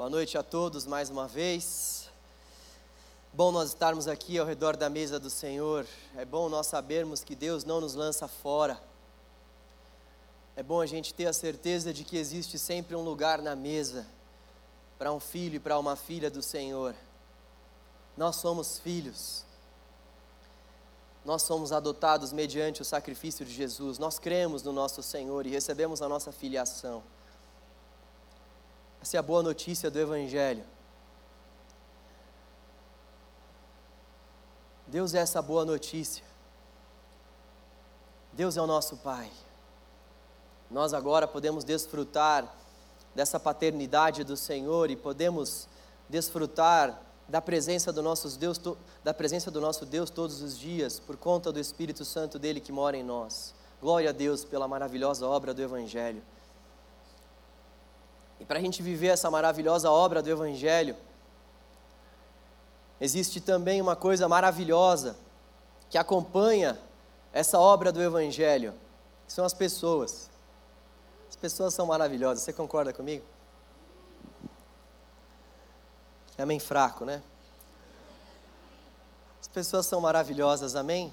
Boa noite a todos mais uma vez. Bom nós estarmos aqui ao redor da mesa do Senhor. É bom nós sabermos que Deus não nos lança fora. É bom a gente ter a certeza de que existe sempre um lugar na mesa para um filho e para uma filha do Senhor. Nós somos filhos. Nós somos adotados mediante o sacrifício de Jesus. Nós cremos no nosso Senhor e recebemos a nossa filiação. Essa é a boa notícia do Evangelho. Deus é essa boa notícia. Deus é o nosso Pai. Nós agora podemos desfrutar dessa paternidade do Senhor e podemos desfrutar da presença do nosso Deus, da presença do nosso Deus todos os dias por conta do Espírito Santo dele que mora em nós. Glória a Deus pela maravilhosa obra do evangelho. E para a gente viver essa maravilhosa obra do Evangelho, existe também uma coisa maravilhosa que acompanha essa obra do Evangelho, que são as pessoas. As pessoas são maravilhosas, você concorda comigo? Amém fraco, né? As pessoas são maravilhosas, amém?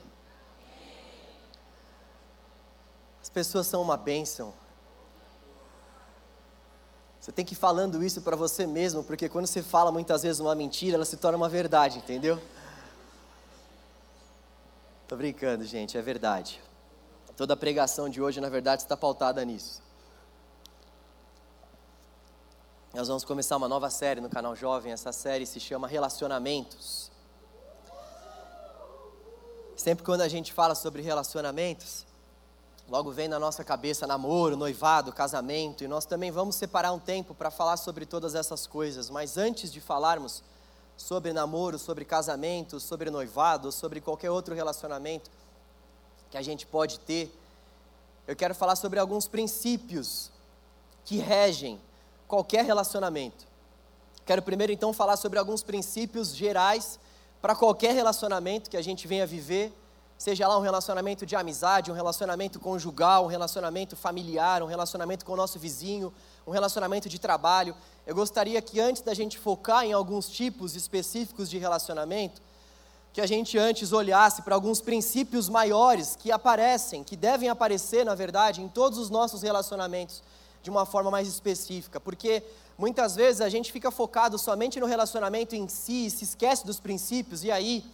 As pessoas são uma bênção. Você tem que ir falando isso para você mesmo, porque quando você fala muitas vezes uma mentira, ela se torna uma verdade, entendeu? Tô brincando, gente, é verdade. Toda a pregação de hoje, na verdade, está pautada nisso. Nós vamos começar uma nova série no canal Jovem. Essa série se chama Relacionamentos. Sempre quando a gente fala sobre relacionamentos, Logo vem na nossa cabeça namoro, noivado, casamento, e nós também vamos separar um tempo para falar sobre todas essas coisas. Mas antes de falarmos sobre namoro, sobre casamento, sobre noivado, sobre qualquer outro relacionamento que a gente pode ter, eu quero falar sobre alguns princípios que regem qualquer relacionamento. Quero primeiro então falar sobre alguns princípios gerais para qualquer relacionamento que a gente venha viver Seja lá um relacionamento de amizade, um relacionamento conjugal, um relacionamento familiar, um relacionamento com o nosso vizinho, um relacionamento de trabalho. Eu gostaria que antes da gente focar em alguns tipos específicos de relacionamento, que a gente antes olhasse para alguns princípios maiores que aparecem, que devem aparecer, na verdade, em todos os nossos relacionamentos de uma forma mais específica, porque muitas vezes a gente fica focado somente no relacionamento em si, se esquece dos princípios e aí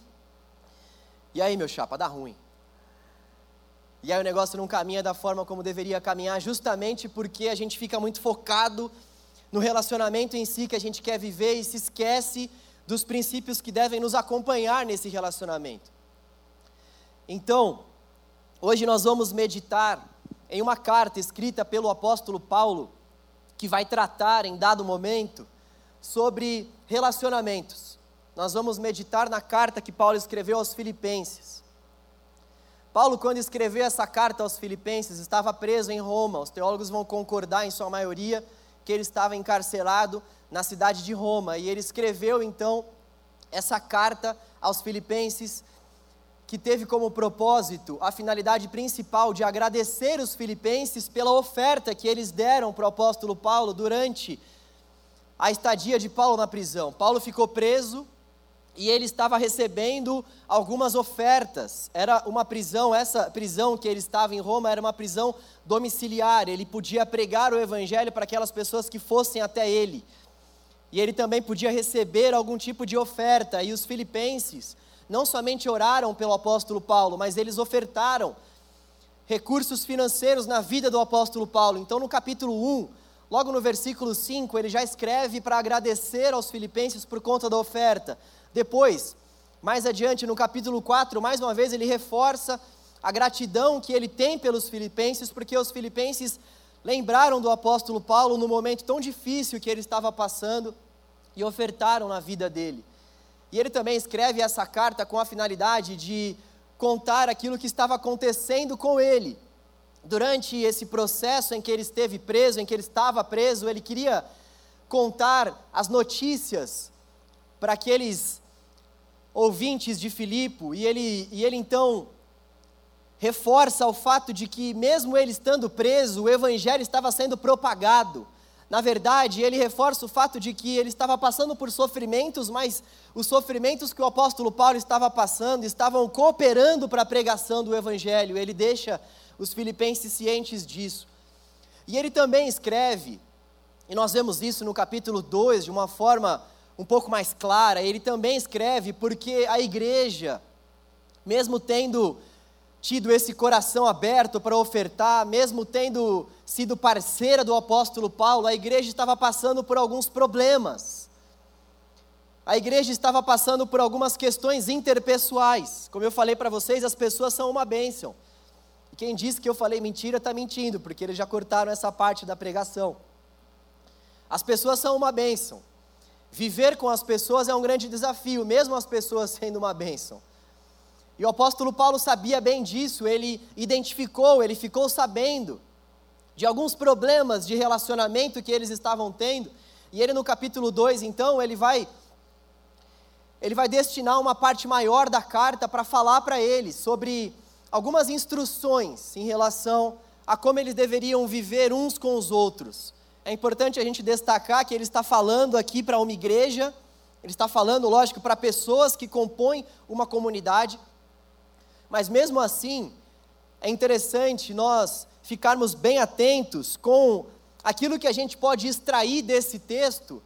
e aí, meu chapa, dá ruim. E aí o negócio não caminha da forma como deveria caminhar, justamente porque a gente fica muito focado no relacionamento em si que a gente quer viver e se esquece dos princípios que devem nos acompanhar nesse relacionamento. Então, hoje nós vamos meditar em uma carta escrita pelo apóstolo Paulo, que vai tratar em dado momento sobre relacionamentos nós vamos meditar na carta que Paulo escreveu aos Filipenses. Paulo, quando escreveu essa carta aos Filipenses, estava preso em Roma. Os teólogos vão concordar, em sua maioria, que ele estava encarcerado na cidade de Roma. E ele escreveu, então, essa carta aos Filipenses, que teve como propósito a finalidade principal de agradecer os filipenses pela oferta que eles deram para o apóstolo Paulo durante a estadia de Paulo na prisão. Paulo ficou preso e ele estava recebendo algumas ofertas. Era uma prisão, essa prisão que ele estava em Roma era uma prisão domiciliar. Ele podia pregar o evangelho para aquelas pessoas que fossem até ele. E ele também podia receber algum tipo de oferta. E os filipenses não somente oraram pelo apóstolo Paulo, mas eles ofertaram recursos financeiros na vida do apóstolo Paulo. Então, no capítulo 1, logo no versículo 5, ele já escreve para agradecer aos filipenses por conta da oferta. Depois, mais adiante, no capítulo 4, mais uma vez ele reforça a gratidão que ele tem pelos filipenses, porque os filipenses lembraram do apóstolo Paulo no momento tão difícil que ele estava passando e ofertaram na vida dele. E ele também escreve essa carta com a finalidade de contar aquilo que estava acontecendo com ele. Durante esse processo em que ele esteve preso, em que ele estava preso, ele queria contar as notícias para aqueles ouvintes de Filipe, e ele, e ele então reforça o fato de que, mesmo ele estando preso, o evangelho estava sendo propagado. Na verdade, ele reforça o fato de que ele estava passando por sofrimentos, mas os sofrimentos que o apóstolo Paulo estava passando estavam cooperando para a pregação do evangelho. Ele deixa os filipenses cientes disso. E ele também escreve, e nós vemos isso no capítulo 2 de uma forma um pouco mais clara, ele também escreve porque a igreja, mesmo tendo tido esse coração aberto para ofertar, mesmo tendo sido parceira do apóstolo Paulo, a igreja estava passando por alguns problemas. A igreja estava passando por algumas questões interpessoais. Como eu falei para vocês, as pessoas são uma bênção. E quem disse que eu falei mentira está mentindo, porque eles já cortaram essa parte da pregação. As pessoas são uma bênção. Viver com as pessoas é um grande desafio, mesmo as pessoas sendo uma bênção. E o apóstolo Paulo sabia bem disso, ele identificou, ele ficou sabendo de alguns problemas de relacionamento que eles estavam tendo. E ele no capítulo 2, então, ele vai ele vai destinar uma parte maior da carta para falar para eles sobre algumas instruções em relação a como eles deveriam viver uns com os outros. É importante a gente destacar que ele está falando aqui para uma igreja, ele está falando, lógico, para pessoas que compõem uma comunidade, mas mesmo assim, é interessante nós ficarmos bem atentos com aquilo que a gente pode extrair desse texto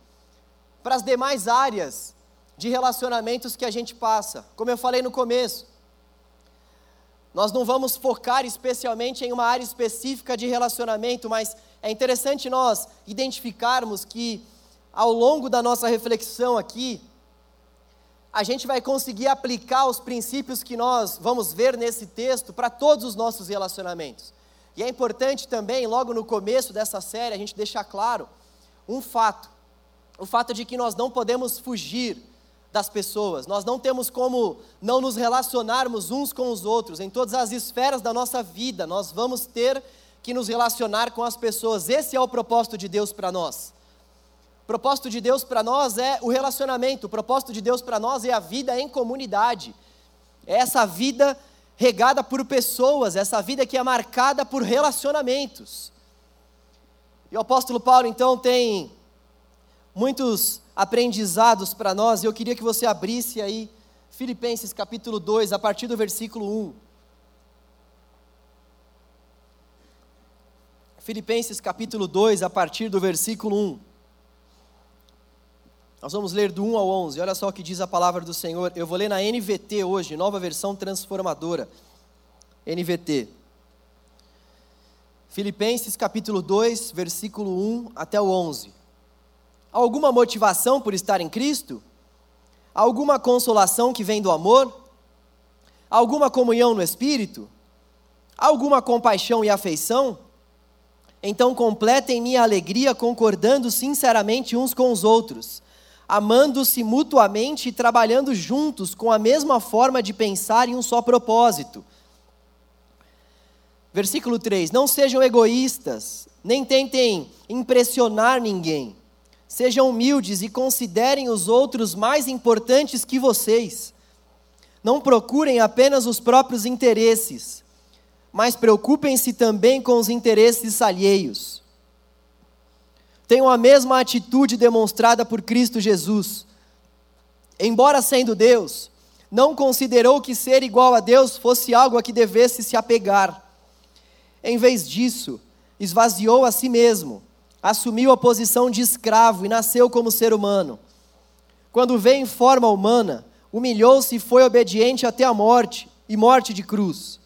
para as demais áreas de relacionamentos que a gente passa. Como eu falei no começo, nós não vamos focar especialmente em uma área específica de relacionamento, mas é interessante nós identificarmos que ao longo da nossa reflexão aqui, a gente vai conseguir aplicar os princípios que nós vamos ver nesse texto para todos os nossos relacionamentos. E é importante também, logo no começo dessa série, a gente deixar claro um fato: o fato de que nós não podemos fugir das pessoas, nós não temos como não nos relacionarmos uns com os outros, em todas as esferas da nossa vida, nós vamos ter que nos relacionar com as pessoas, esse é o propósito de Deus para nós propósito de Deus para nós é o relacionamento, o propósito de Deus para nós é a vida em comunidade. É essa vida regada por pessoas, essa vida que é marcada por relacionamentos. E o apóstolo Paulo então tem muitos aprendizados para nós, e eu queria que você abrisse aí Filipenses capítulo 2, a partir do versículo 1. Filipenses capítulo 2, a partir do versículo 1. Nós vamos ler do 1 ao 11. Olha só o que diz a palavra do Senhor. Eu vou ler na NVT hoje, nova versão transformadora. NVT. Filipenses capítulo 2, versículo 1 até o 11. Alguma motivação por estar em Cristo? Alguma consolação que vem do amor? Alguma comunhão no Espírito? Alguma compaixão e afeição? Então completem minha alegria concordando sinceramente uns com os outros amando-se mutuamente e trabalhando juntos com a mesma forma de pensar em um só propósito. Versículo 3: Não sejam egoístas, nem tentem impressionar ninguém. Sejam humildes e considerem os outros mais importantes que vocês. Não procurem apenas os próprios interesses, mas preocupem-se também com os interesses alheios tenham a mesma atitude demonstrada por Cristo Jesus. Embora sendo Deus, não considerou que ser igual a Deus fosse algo a que devesse se apegar. Em vez disso, esvaziou a si mesmo, assumiu a posição de escravo e nasceu como ser humano. Quando veio em forma humana, humilhou-se e foi obediente até a morte e morte de cruz.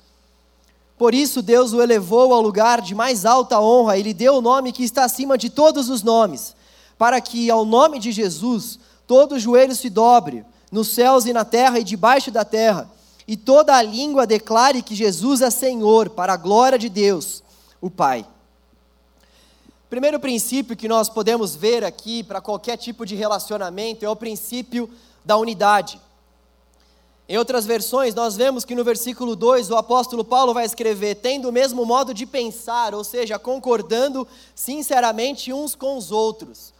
Por isso Deus o elevou ao lugar de mais alta honra e lhe deu o nome que está acima de todos os nomes, para que ao nome de Jesus todo joelho se dobre, nos céus e na terra e debaixo da terra, e toda a língua declare que Jesus é Senhor, para a glória de Deus, o Pai. Primeiro princípio que nós podemos ver aqui para qualquer tipo de relacionamento é o princípio da unidade. Em outras versões, nós vemos que no versículo 2 o apóstolo Paulo vai escrever: tendo o mesmo modo de pensar, ou seja, concordando sinceramente uns com os outros.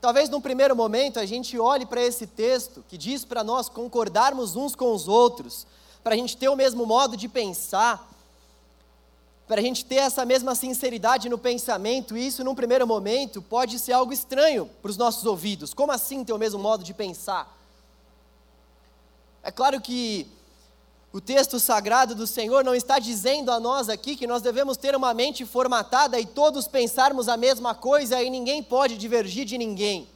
Talvez num primeiro momento a gente olhe para esse texto que diz para nós concordarmos uns com os outros, para a gente ter o mesmo modo de pensar, para a gente ter essa mesma sinceridade no pensamento, e isso, num primeiro momento, pode ser algo estranho para os nossos ouvidos. Como assim ter o mesmo modo de pensar? É claro que o texto sagrado do Senhor não está dizendo a nós aqui que nós devemos ter uma mente formatada e todos pensarmos a mesma coisa e ninguém pode divergir de ninguém.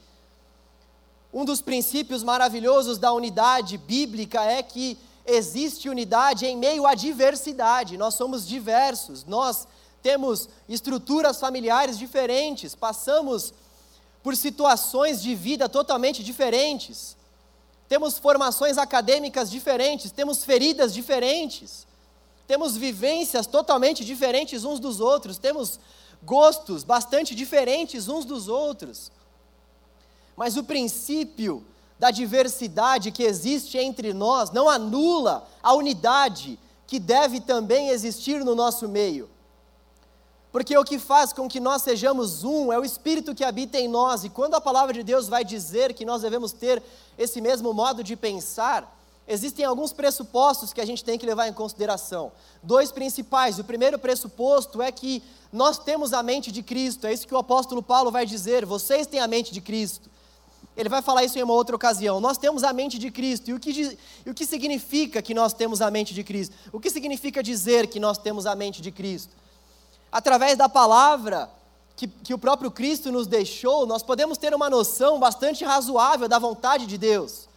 Um dos princípios maravilhosos da unidade bíblica é que existe unidade em meio à diversidade. Nós somos diversos, nós temos estruturas familiares diferentes, passamos por situações de vida totalmente diferentes temos formações acadêmicas diferentes, temos feridas diferentes, temos vivências totalmente diferentes uns dos outros, temos gostos bastante diferentes uns dos outros. Mas o princípio da diversidade que existe entre nós não anula a unidade que deve também existir no nosso meio. Porque o que faz com que nós sejamos um é o Espírito que habita em nós, e quando a palavra de Deus vai dizer que nós devemos ter esse mesmo modo de pensar, existem alguns pressupostos que a gente tem que levar em consideração. Dois principais. O primeiro pressuposto é que nós temos a mente de Cristo, é isso que o apóstolo Paulo vai dizer: vocês têm a mente de Cristo. Ele vai falar isso em uma outra ocasião. Nós temos a mente de Cristo. E o, que, e o que significa que nós temos a mente de Cristo? O que significa dizer que nós temos a mente de Cristo? Através da palavra que, que o próprio Cristo nos deixou, nós podemos ter uma noção bastante razoável da vontade de Deus.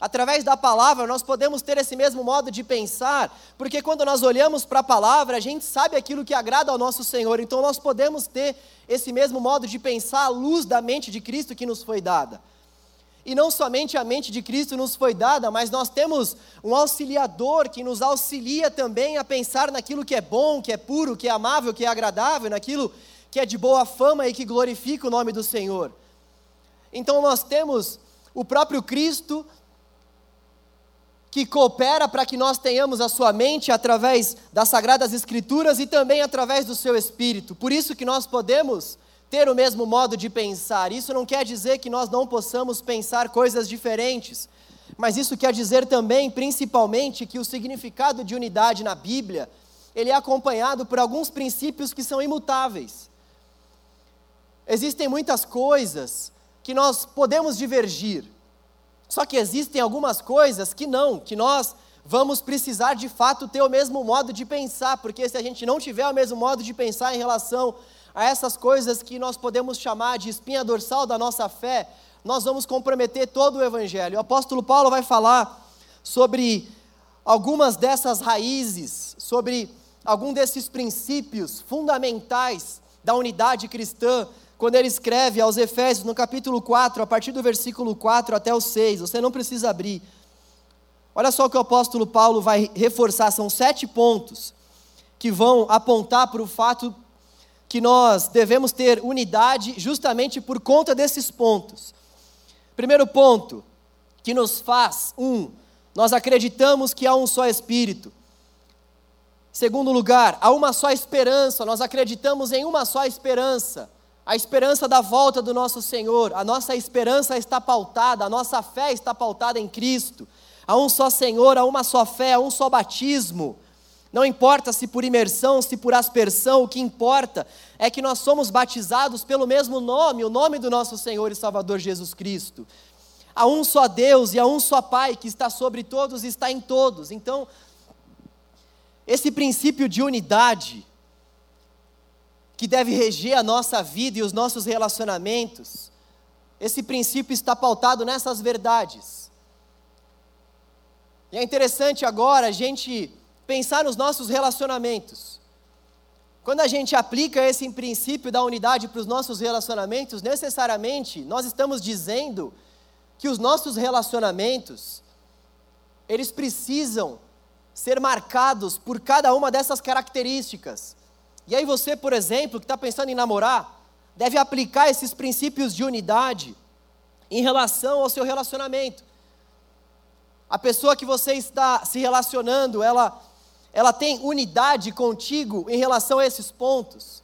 Através da palavra, nós podemos ter esse mesmo modo de pensar, porque quando nós olhamos para a palavra, a gente sabe aquilo que agrada ao nosso Senhor, então nós podemos ter esse mesmo modo de pensar à luz da mente de Cristo que nos foi dada. E não somente a mente de Cristo nos foi dada, mas nós temos um auxiliador que nos auxilia também a pensar naquilo que é bom, que é puro, que é amável, que é agradável, naquilo que é de boa fama e que glorifica o nome do Senhor. Então nós temos o próprio Cristo que coopera para que nós tenhamos a sua mente através das sagradas escrituras e também através do seu espírito. Por isso que nós podemos ter o mesmo modo de pensar. Isso não quer dizer que nós não possamos pensar coisas diferentes, mas isso quer dizer também, principalmente, que o significado de unidade na Bíblia, ele é acompanhado por alguns princípios que são imutáveis. Existem muitas coisas que nós podemos divergir. Só que existem algumas coisas que não, que nós vamos precisar de fato ter o mesmo modo de pensar, porque se a gente não tiver o mesmo modo de pensar em relação a essas coisas que nós podemos chamar de espinha dorsal da nossa fé, nós vamos comprometer todo o Evangelho. O apóstolo Paulo vai falar sobre algumas dessas raízes, sobre algum desses princípios fundamentais da unidade cristã, quando ele escreve aos Efésios, no capítulo 4, a partir do versículo 4 até o 6, você não precisa abrir. Olha só o que o apóstolo Paulo vai reforçar, são sete pontos que vão apontar para o fato que nós devemos ter unidade justamente por conta desses pontos. Primeiro ponto, que nos faz um, nós acreditamos que há um só Espírito. Segundo lugar, há uma só esperança, nós acreditamos em uma só esperança, a esperança da volta do nosso Senhor. A nossa esperança está pautada, a nossa fé está pautada em Cristo. Há um só Senhor, há uma só fé, há um só batismo. Não importa se por imersão, se por aspersão, o que importa é que nós somos batizados pelo mesmo nome, o nome do nosso Senhor e Salvador Jesus Cristo. Há um só Deus e há um só Pai que está sobre todos e está em todos. Então, esse princípio de unidade, que deve reger a nossa vida e os nossos relacionamentos, esse princípio está pautado nessas verdades. E é interessante agora a gente pensar nos nossos relacionamentos. Quando a gente aplica esse princípio da unidade para os nossos relacionamentos, necessariamente nós estamos dizendo que os nossos relacionamentos eles precisam ser marcados por cada uma dessas características. E aí você, por exemplo, que está pensando em namorar, deve aplicar esses princípios de unidade em relação ao seu relacionamento. A pessoa que você está se relacionando, ela ela tem unidade contigo em relação a esses pontos?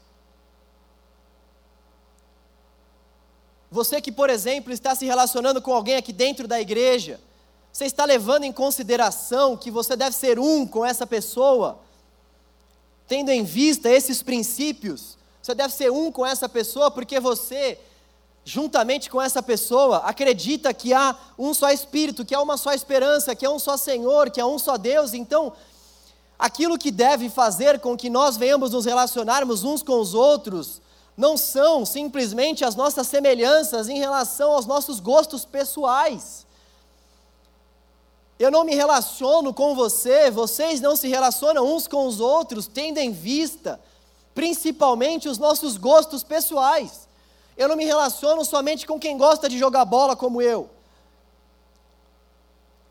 Você que, por exemplo, está se relacionando com alguém aqui dentro da igreja, você está levando em consideração que você deve ser um com essa pessoa? tendo em vista esses princípios, você deve ser um com essa pessoa, porque você, juntamente com essa pessoa, acredita que há um só Espírito, que há uma só esperança, que há um só Senhor, que há um só Deus. Então, aquilo que deve fazer com que nós venhamos nos relacionarmos uns com os outros, não são simplesmente as nossas semelhanças em relação aos nossos gostos pessoais. Eu não me relaciono com você, vocês não se relacionam uns com os outros, tendo em vista principalmente os nossos gostos pessoais. Eu não me relaciono somente com quem gosta de jogar bola como eu.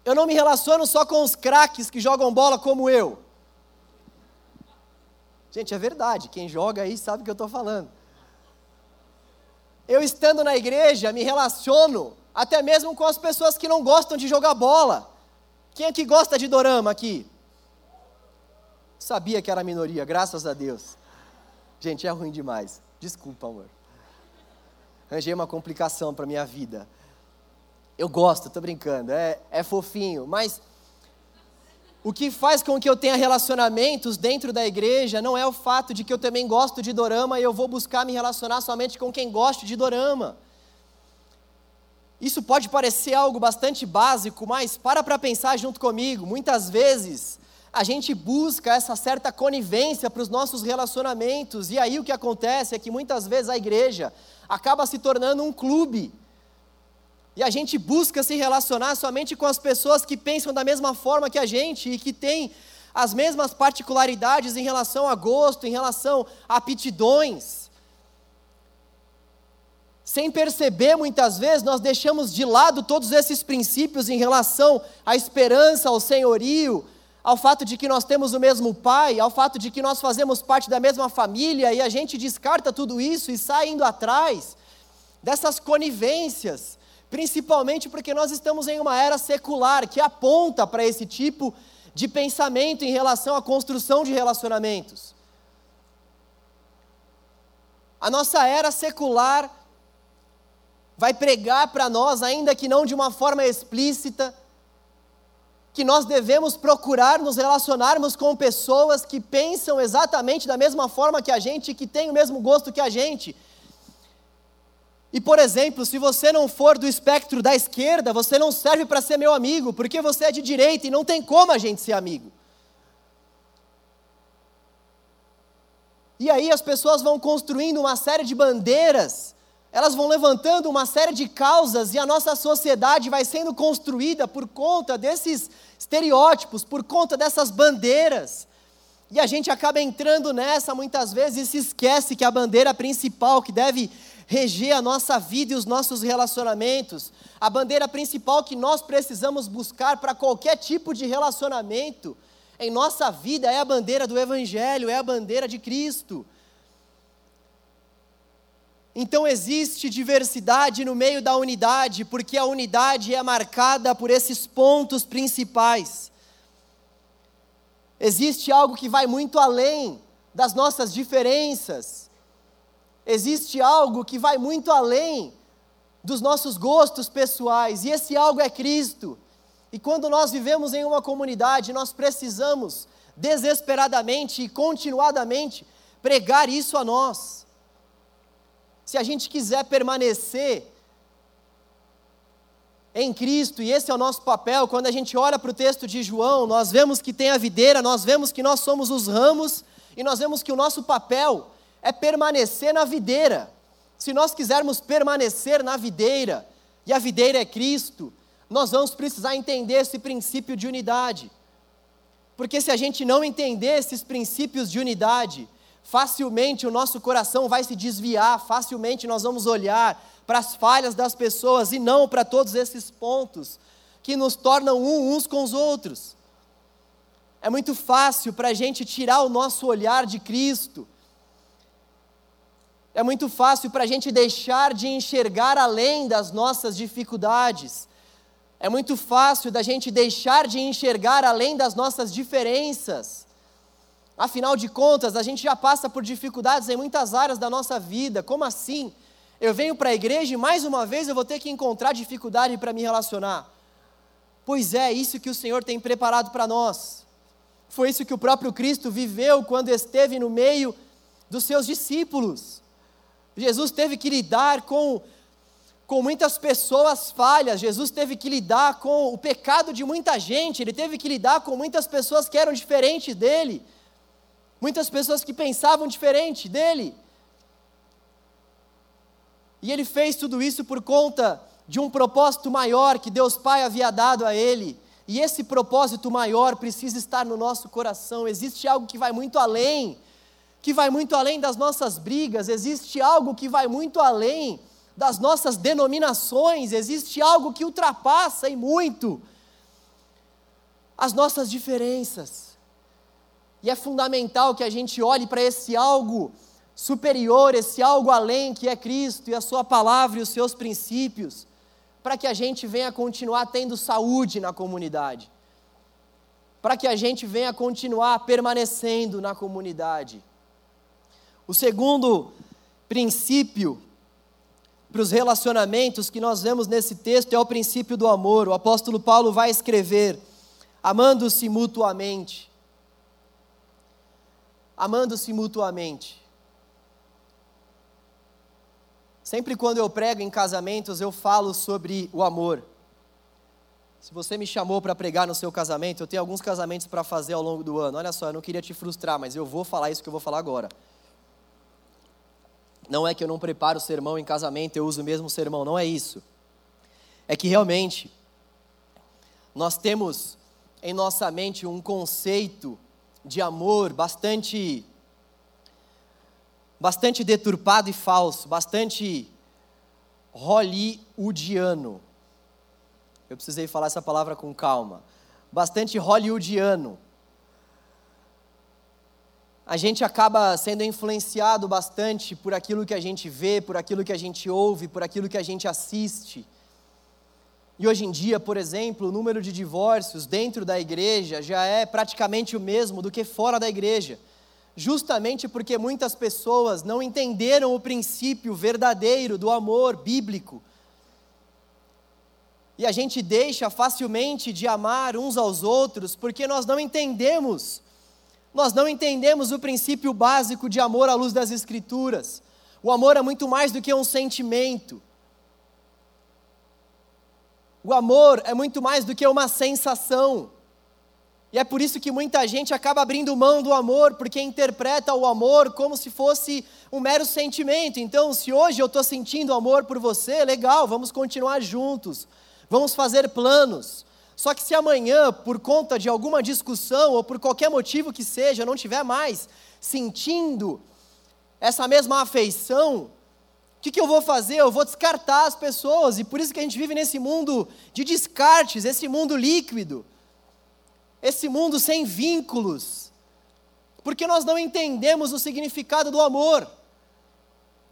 Eu não me relaciono só com os craques que jogam bola como eu. Gente, é verdade, quem joga aí sabe o que eu estou falando. Eu estando na igreja, me relaciono até mesmo com as pessoas que não gostam de jogar bola. Quem é que gosta de dorama aqui? Sabia que era minoria, graças a Deus. Gente, é ruim demais. Desculpa, amor. Arranjei uma complicação para minha vida. Eu gosto, tô brincando, é, é fofinho, mas o que faz com que eu tenha relacionamentos dentro da igreja não é o fato de que eu também gosto de dorama e eu vou buscar me relacionar somente com quem gosta de dorama. Isso pode parecer algo bastante básico, mas para para pensar junto comigo. Muitas vezes a gente busca essa certa conivência para os nossos relacionamentos, e aí o que acontece é que muitas vezes a igreja acaba se tornando um clube. E a gente busca se relacionar somente com as pessoas que pensam da mesma forma que a gente e que têm as mesmas particularidades em relação a gosto, em relação a aptidões. Sem perceber, muitas vezes, nós deixamos de lado todos esses princípios em relação à esperança, ao senhorio, ao fato de que nós temos o mesmo pai, ao fato de que nós fazemos parte da mesma família e a gente descarta tudo isso e sai indo atrás dessas conivências, principalmente porque nós estamos em uma era secular que aponta para esse tipo de pensamento em relação à construção de relacionamentos. A nossa era secular vai pregar para nós, ainda que não de uma forma explícita, que nós devemos procurar nos relacionarmos com pessoas que pensam exatamente da mesma forma que a gente, que têm o mesmo gosto que a gente. E, por exemplo, se você não for do espectro da esquerda, você não serve para ser meu amigo, porque você é de direita e não tem como a gente ser amigo. E aí as pessoas vão construindo uma série de bandeiras elas vão levantando uma série de causas e a nossa sociedade vai sendo construída por conta desses estereótipos, por conta dessas bandeiras. E a gente acaba entrando nessa muitas vezes e se esquece que a bandeira principal que deve reger a nossa vida e os nossos relacionamentos, a bandeira principal que nós precisamos buscar para qualquer tipo de relacionamento em nossa vida é a bandeira do Evangelho, é a bandeira de Cristo. Então existe diversidade no meio da unidade, porque a unidade é marcada por esses pontos principais. Existe algo que vai muito além das nossas diferenças. Existe algo que vai muito além dos nossos gostos pessoais, e esse algo é Cristo. E quando nós vivemos em uma comunidade, nós precisamos desesperadamente e continuadamente pregar isso a nós se a gente quiser permanecer em Cristo, e esse é o nosso papel, quando a gente olha para o texto de João, nós vemos que tem a videira, nós vemos que nós somos os ramos, e nós vemos que o nosso papel é permanecer na videira. Se nós quisermos permanecer na videira, e a videira é Cristo, nós vamos precisar entender esse princípio de unidade. Porque se a gente não entender esses princípios de unidade, facilmente o nosso coração vai se desviar, facilmente nós vamos olhar para as falhas das pessoas e não para todos esses pontos que nos tornam um uns com os outros. É muito fácil para a gente tirar o nosso olhar de Cristo. É muito fácil para a gente deixar de enxergar além das nossas dificuldades. É muito fácil da gente deixar de enxergar além das nossas diferenças. Afinal de contas, a gente já passa por dificuldades em muitas áreas da nossa vida. Como assim? Eu venho para a igreja e mais uma vez eu vou ter que encontrar dificuldade para me relacionar. Pois é, isso que o Senhor tem preparado para nós. Foi isso que o próprio Cristo viveu quando esteve no meio dos seus discípulos. Jesus teve que lidar com, com muitas pessoas falhas, Jesus teve que lidar com o pecado de muita gente, ele teve que lidar com muitas pessoas que eram diferentes dele, muitas pessoas que pensavam diferente dele. E ele fez tudo isso por conta de um propósito maior que Deus Pai havia dado a ele. E esse propósito maior precisa estar no nosso coração. Existe algo que vai muito além, que vai muito além das nossas brigas, existe algo que vai muito além das nossas denominações, existe algo que ultrapassa e muito as nossas diferenças. E é fundamental que a gente olhe para esse algo superior, esse algo além que é Cristo e a Sua palavra e os seus princípios para que a gente venha continuar tendo saúde na comunidade, para que a gente venha continuar permanecendo na comunidade. O segundo princípio para os relacionamentos que nós vemos nesse texto é o princípio do amor. O apóstolo Paulo vai escrever: amando-se mutuamente. Amando-se mutuamente. Sempre quando eu prego em casamentos, eu falo sobre o amor. Se você me chamou para pregar no seu casamento, eu tenho alguns casamentos para fazer ao longo do ano. Olha só, eu não queria te frustrar, mas eu vou falar isso que eu vou falar agora. Não é que eu não preparo o sermão em casamento, eu uso o mesmo sermão, não é isso. É que realmente nós temos em nossa mente um conceito de amor bastante bastante deturpado e falso, bastante hollywoodiano. Eu precisei falar essa palavra com calma. Bastante hollywoodiano. A gente acaba sendo influenciado bastante por aquilo que a gente vê, por aquilo que a gente ouve, por aquilo que a gente assiste. E hoje em dia, por exemplo, o número de divórcios dentro da igreja já é praticamente o mesmo do que fora da igreja justamente porque muitas pessoas não entenderam o princípio verdadeiro do amor bíblico. E a gente deixa facilmente de amar uns aos outros porque nós não entendemos. Nós não entendemos o princípio básico de amor à luz das Escrituras. O amor é muito mais do que um sentimento. O amor é muito mais do que uma sensação. E é por isso que muita gente acaba abrindo mão do amor, porque interpreta o amor como se fosse um mero sentimento. Então, se hoje eu estou sentindo amor por você, legal, vamos continuar juntos, vamos fazer planos. Só que se amanhã, por conta de alguma discussão ou por qualquer motivo que seja, eu não tiver mais sentindo essa mesma afeição, o que, que eu vou fazer? Eu vou descartar as pessoas, e por isso que a gente vive nesse mundo de descartes, esse mundo líquido esse mundo sem vínculos, porque nós não entendemos o significado do amor.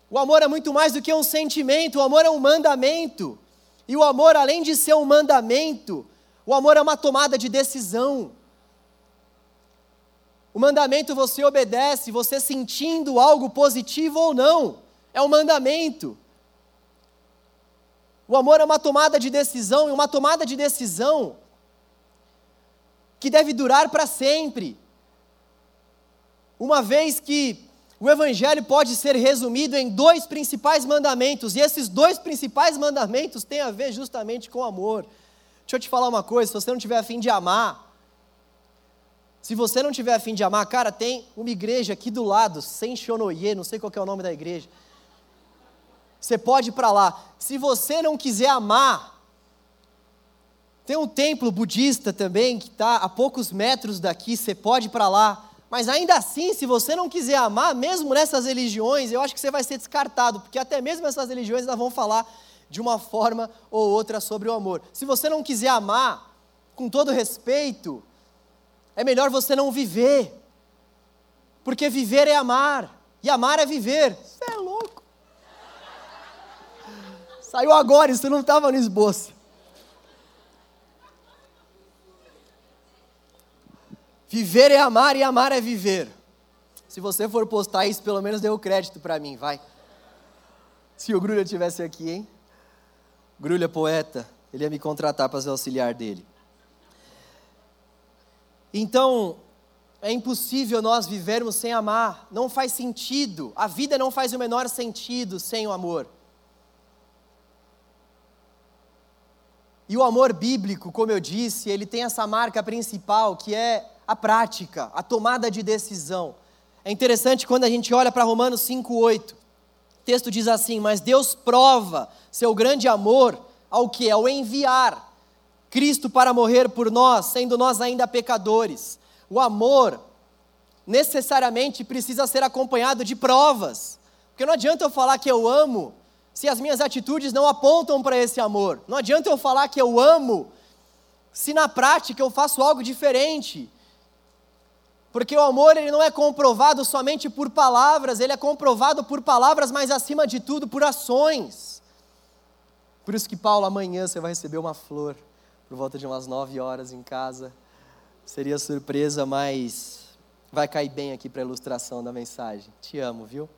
O amor é muito mais do que um sentimento, o amor é um mandamento. E o amor, além de ser um mandamento, o amor é uma tomada de decisão. O mandamento você obedece, você sentindo algo positivo ou não, é um mandamento. O amor é uma tomada de decisão, e uma tomada de decisão que deve durar para sempre. Uma vez que o Evangelho pode ser resumido em dois principais mandamentos, e esses dois principais mandamentos têm a ver justamente com amor. Deixa eu te falar uma coisa: se você não tiver afim de amar, se você não tiver afim de amar, cara, tem uma igreja aqui do lado, sem Shonoye, não sei qual é o nome da igreja. Você pode ir para lá. Se você não quiser amar, tem um templo budista também que está a poucos metros daqui, você pode ir para lá. Mas ainda assim, se você não quiser amar, mesmo nessas religiões, eu acho que você vai ser descartado, porque até mesmo essas religiões ainda vão falar de uma forma ou outra sobre o amor. Se você não quiser amar, com todo respeito, é melhor você não viver. Porque viver é amar, e amar é viver. Você é louco. Saiu agora, isso não estava no esboço. Viver é amar e amar é viver. Se você for postar isso, pelo menos dê o crédito para mim, vai. Se o Grulha tivesse aqui, hein? Grulha poeta, ele ia me contratar para ser auxiliar dele. Então, é impossível nós vivermos sem amar, não faz sentido, a vida não faz o menor sentido sem o amor. E o amor bíblico, como eu disse, ele tem essa marca principal que é a prática, a tomada de decisão. É interessante quando a gente olha para Romanos 5,8. Texto diz assim: Mas Deus prova seu grande amor ao que? Ao enviar Cristo para morrer por nós, sendo nós ainda pecadores. O amor necessariamente precisa ser acompanhado de provas. Porque não adianta eu falar que eu amo se as minhas atitudes não apontam para esse amor. Não adianta eu falar que eu amo se na prática eu faço algo diferente. Porque o amor ele não é comprovado somente por palavras, ele é comprovado por palavras, mas acima de tudo por ações. Por isso que Paulo amanhã você vai receber uma flor por volta de umas nove horas em casa. Seria surpresa, mas vai cair bem aqui para a ilustração da mensagem. Te amo, viu?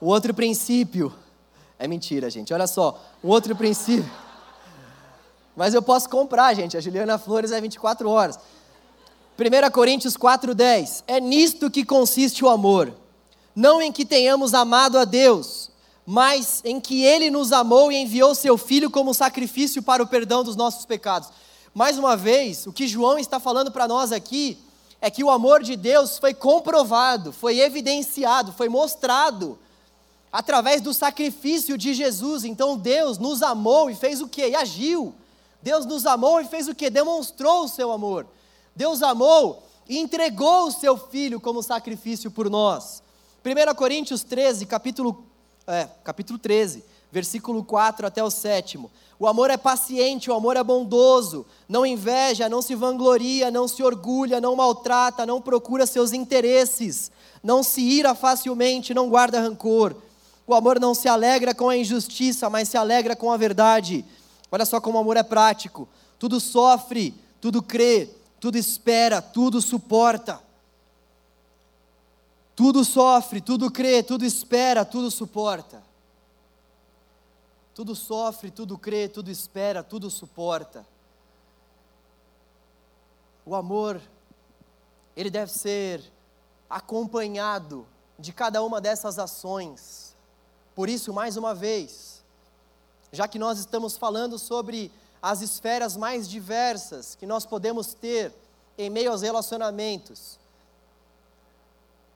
O outro princípio. É mentira, gente. Olha só. O outro princípio. Mas eu posso comprar, gente. A Juliana Flores é 24 horas. 1 Coríntios 4,10. É nisto que consiste o amor. Não em que tenhamos amado a Deus, mas em que Ele nos amou e enviou Seu Filho como sacrifício para o perdão dos nossos pecados. Mais uma vez, o que João está falando para nós aqui é que o amor de Deus foi comprovado, foi evidenciado, foi mostrado através do sacrifício de Jesus. Então Deus nos amou e fez o quê? E agiu. Deus nos amou e fez o quê? Demonstrou o seu amor. Deus amou e entregou o seu filho como sacrifício por nós. 1 Coríntios 13, capítulo é, capítulo 13, versículo 4 até o 7. O amor é paciente, o amor é bondoso, não inveja, não se vangloria, não se orgulha, não maltrata, não procura seus interesses, não se ira facilmente, não guarda rancor. O amor não se alegra com a injustiça, mas se alegra com a verdade. Olha só como o amor é prático. Tudo sofre, tudo crê, tudo espera, tudo suporta. Tudo sofre, tudo crê, tudo espera, tudo suporta. Tudo sofre, tudo crê, tudo espera, tudo suporta. O amor, ele deve ser acompanhado de cada uma dessas ações. Por isso, mais uma vez, já que nós estamos falando sobre as esferas mais diversas que nós podemos ter em meio aos relacionamentos,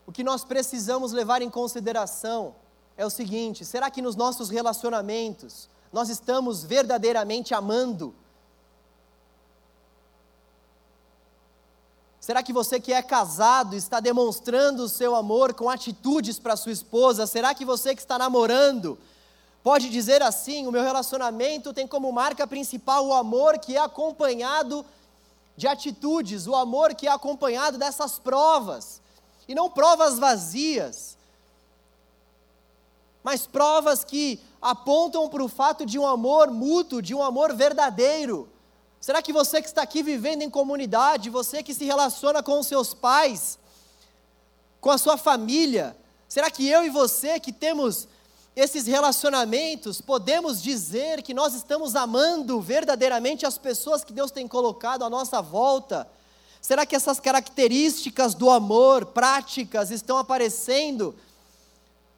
o que nós precisamos levar em consideração é o seguinte: será que nos nossos relacionamentos nós estamos verdadeiramente amando? Será que você que é casado está demonstrando o seu amor com atitudes para sua esposa? Será que você que está namorando pode dizer assim: o meu relacionamento tem como marca principal o amor que é acompanhado de atitudes, o amor que é acompanhado dessas provas? E não provas vazias, mas provas que apontam para o fato de um amor mútuo, de um amor verdadeiro. Será que você que está aqui vivendo em comunidade, você que se relaciona com os seus pais, com a sua família, será que eu e você que temos esses relacionamentos, podemos dizer que nós estamos amando verdadeiramente as pessoas que Deus tem colocado à nossa volta? Será que essas características do amor, práticas, estão aparecendo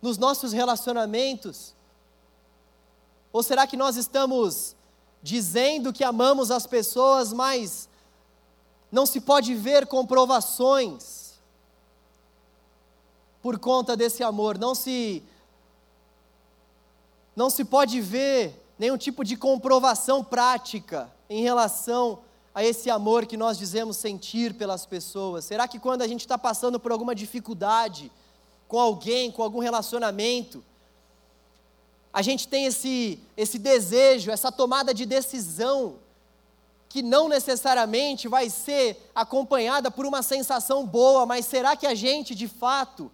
nos nossos relacionamentos? Ou será que nós estamos dizendo que amamos as pessoas, mas não se pode ver comprovações por conta desse amor? Não se não se pode ver nenhum tipo de comprovação prática em relação a esse amor que nós dizemos sentir pelas pessoas? Será que quando a gente está passando por alguma dificuldade com alguém, com algum relacionamento, a gente tem esse, esse desejo, essa tomada de decisão, que não necessariamente vai ser acompanhada por uma sensação boa, mas será que a gente de fato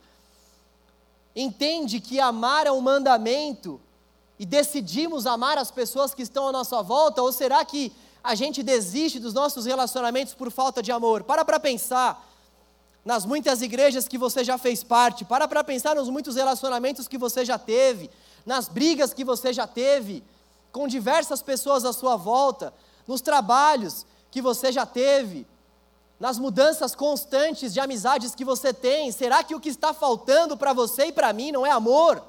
entende que amar é um mandamento e decidimos amar as pessoas que estão à nossa volta? Ou será que a gente desiste dos nossos relacionamentos por falta de amor. Para para pensar nas muitas igrejas que você já fez parte, para para pensar nos muitos relacionamentos que você já teve, nas brigas que você já teve com diversas pessoas à sua volta, nos trabalhos que você já teve. nas mudanças constantes de amizades que você tem? Será que o que está faltando para você e para mim não é amor?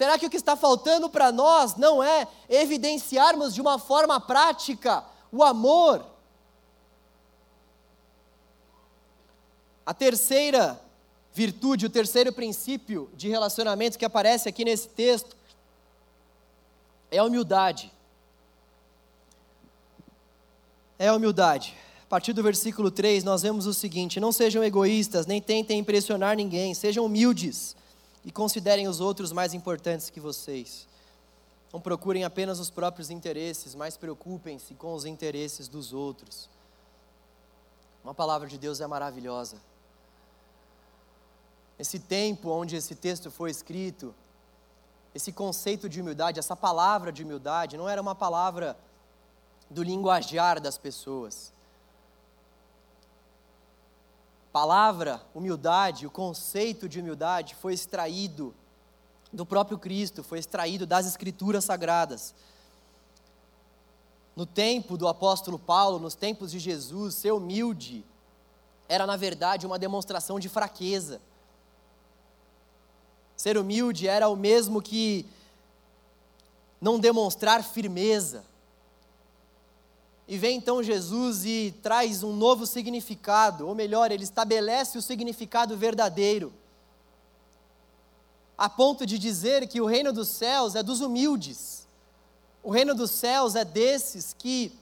Será que o que está faltando para nós não é evidenciarmos de uma forma prática o amor? A terceira virtude, o terceiro princípio de relacionamento que aparece aqui nesse texto é a humildade. É a humildade. A partir do versículo 3, nós vemos o seguinte: Não sejam egoístas, nem tentem impressionar ninguém, sejam humildes e considerem os outros mais importantes que vocês. Não procurem apenas os próprios interesses, mas preocupem-se com os interesses dos outros. Uma palavra de Deus é maravilhosa. Esse tempo onde esse texto foi escrito, esse conceito de humildade, essa palavra de humildade, não era uma palavra do linguajar das pessoas. Palavra, humildade, o conceito de humildade foi extraído do próprio Cristo, foi extraído das Escrituras Sagradas. No tempo do apóstolo Paulo, nos tempos de Jesus, ser humilde era, na verdade, uma demonstração de fraqueza. Ser humilde era o mesmo que não demonstrar firmeza. E vem então Jesus e traz um novo significado, ou melhor, ele estabelece o significado verdadeiro, a ponto de dizer que o reino dos céus é dos humildes, o reino dos céus é desses que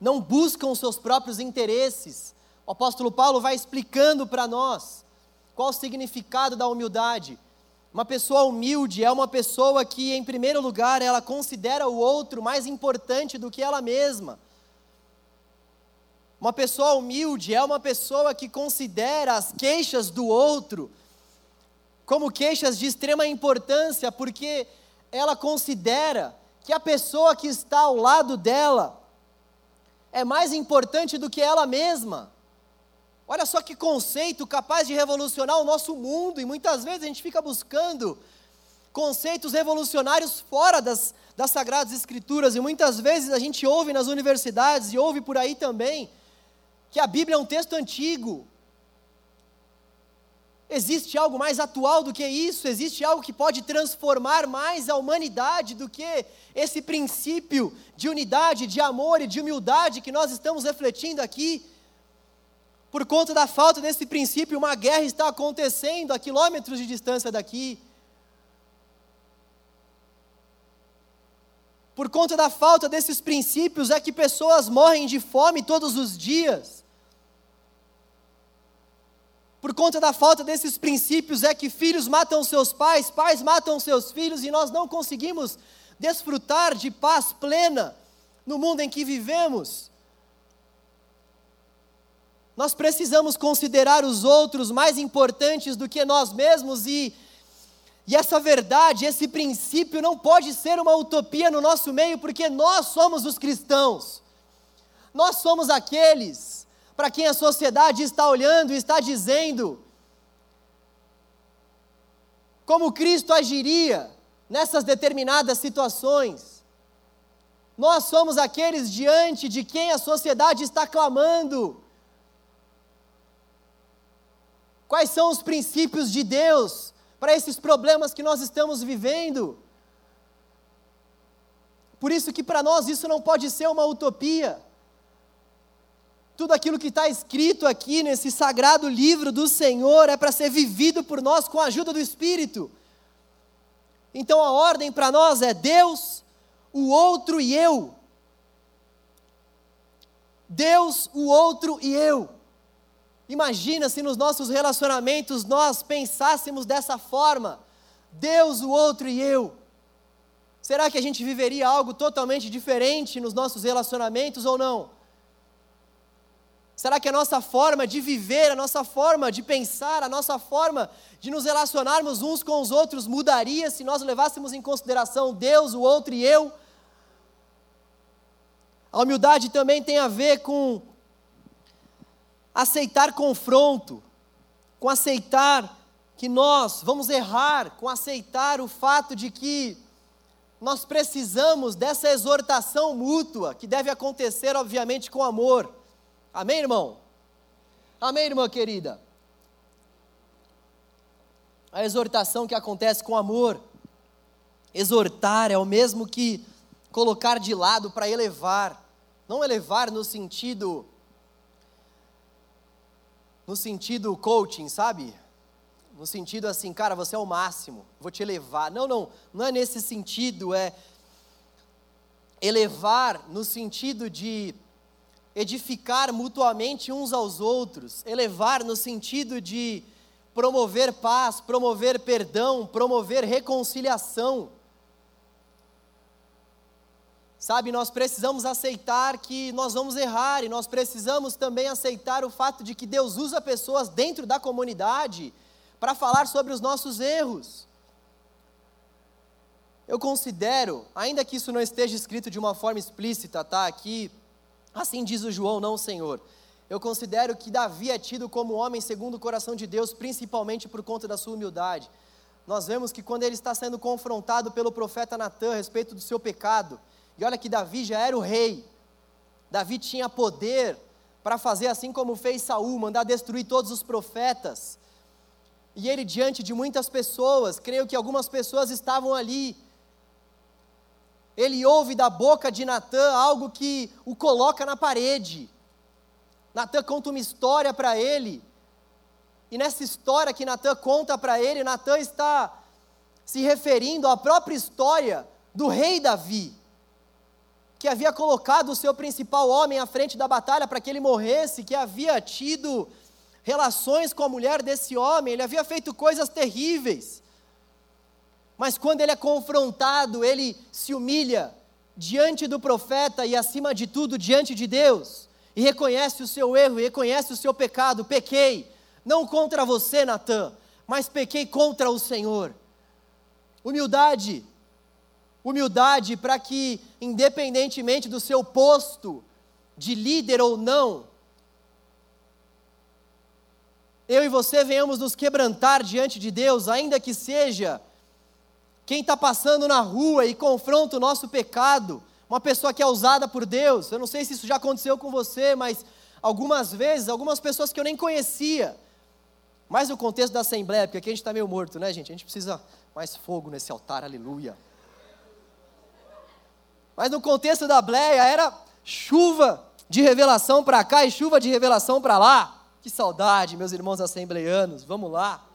não buscam os seus próprios interesses. O apóstolo Paulo vai explicando para nós qual o significado da humildade. Uma pessoa humilde é uma pessoa que, em primeiro lugar, ela considera o outro mais importante do que ela mesma. Uma pessoa humilde é uma pessoa que considera as queixas do outro como queixas de extrema importância, porque ela considera que a pessoa que está ao lado dela é mais importante do que ela mesma. Olha só que conceito capaz de revolucionar o nosso mundo, e muitas vezes a gente fica buscando conceitos revolucionários fora das, das Sagradas Escrituras, e muitas vezes a gente ouve nas universidades e ouve por aí também que a Bíblia é um texto antigo. Existe algo mais atual do que isso? Existe algo que pode transformar mais a humanidade do que esse princípio de unidade, de amor e de humildade que nós estamos refletindo aqui? Por conta da falta desse princípio, uma guerra está acontecendo a quilômetros de distância daqui. Por conta da falta desses princípios, é que pessoas morrem de fome todos os dias. Por conta da falta desses princípios, é que filhos matam seus pais, pais matam seus filhos e nós não conseguimos desfrutar de paz plena no mundo em que vivemos. Nós precisamos considerar os outros mais importantes do que nós mesmos e e essa verdade, esse princípio não pode ser uma utopia no nosso meio, porque nós somos os cristãos. Nós somos aqueles para quem a sociedade está olhando e está dizendo como Cristo agiria nessas determinadas situações. Nós somos aqueles diante de quem a sociedade está clamando Quais são os princípios de Deus para esses problemas que nós estamos vivendo? Por isso que para nós isso não pode ser uma utopia. Tudo aquilo que está escrito aqui nesse sagrado livro do Senhor é para ser vivido por nós com a ajuda do Espírito. Então a ordem para nós é Deus, o outro e eu. Deus, o outro e eu. Imagina se nos nossos relacionamentos nós pensássemos dessa forma: Deus, o outro e eu. Será que a gente viveria algo totalmente diferente nos nossos relacionamentos ou não? Será que a nossa forma de viver, a nossa forma de pensar, a nossa forma de nos relacionarmos uns com os outros mudaria se nós levássemos em consideração Deus, o outro e eu? A humildade também tem a ver com aceitar confronto, com aceitar que nós vamos errar, com aceitar o fato de que nós precisamos dessa exortação mútua, que deve acontecer, obviamente, com amor. Amém, irmão? Amém, irmã querida? A exortação que acontece com amor. Exortar é o mesmo que colocar de lado para elevar. Não elevar no sentido no sentido coaching, sabe? No sentido assim, cara, você é o máximo, vou te elevar. Não, não, não é nesse sentido, é elevar no sentido de edificar mutuamente uns aos outros, elevar no sentido de promover paz, promover perdão, promover reconciliação. Sabe, nós precisamos aceitar que nós vamos errar e nós precisamos também aceitar o fato de que Deus usa pessoas dentro da comunidade para falar sobre os nossos erros. Eu considero, ainda que isso não esteja escrito de uma forma explícita, tá? Aqui, assim diz o João, não Senhor. Eu considero que Davi é tido como homem segundo o coração de Deus, principalmente por conta da sua humildade. Nós vemos que quando ele está sendo confrontado pelo profeta Natan a respeito do seu pecado, e olha que Davi já era o rei. Davi tinha poder para fazer assim como fez Saul, mandar destruir todos os profetas. E ele diante de muitas pessoas, creio que algumas pessoas estavam ali. Ele ouve da boca de Natã algo que o coloca na parede. Natã conta uma história para ele. E nessa história que Natã conta para ele, Natã está se referindo à própria história do rei Davi que havia colocado o seu principal homem à frente da batalha para que ele morresse, que havia tido relações com a mulher desse homem, ele havia feito coisas terríveis. Mas quando ele é confrontado, ele se humilha diante do profeta e, acima de tudo, diante de Deus, e reconhece o seu erro, e reconhece o seu pecado. Pequei, não contra você, Natã, mas pequei contra o Senhor. Humildade humildade para que, independentemente do seu posto de líder ou não, eu e você venhamos nos quebrantar diante de Deus, ainda que seja quem está passando na rua e confronta o nosso pecado, uma pessoa que é usada por Deus. Eu não sei se isso já aconteceu com você, mas algumas vezes, algumas pessoas que eu nem conhecia, mas no contexto da Assembleia, porque aqui a gente está meio morto, né, gente? A gente precisa mais fogo nesse altar, aleluia. Mas no contexto da bleia era chuva de revelação para cá e chuva de revelação para lá. Que saudade, meus irmãos assembleianos, vamos lá.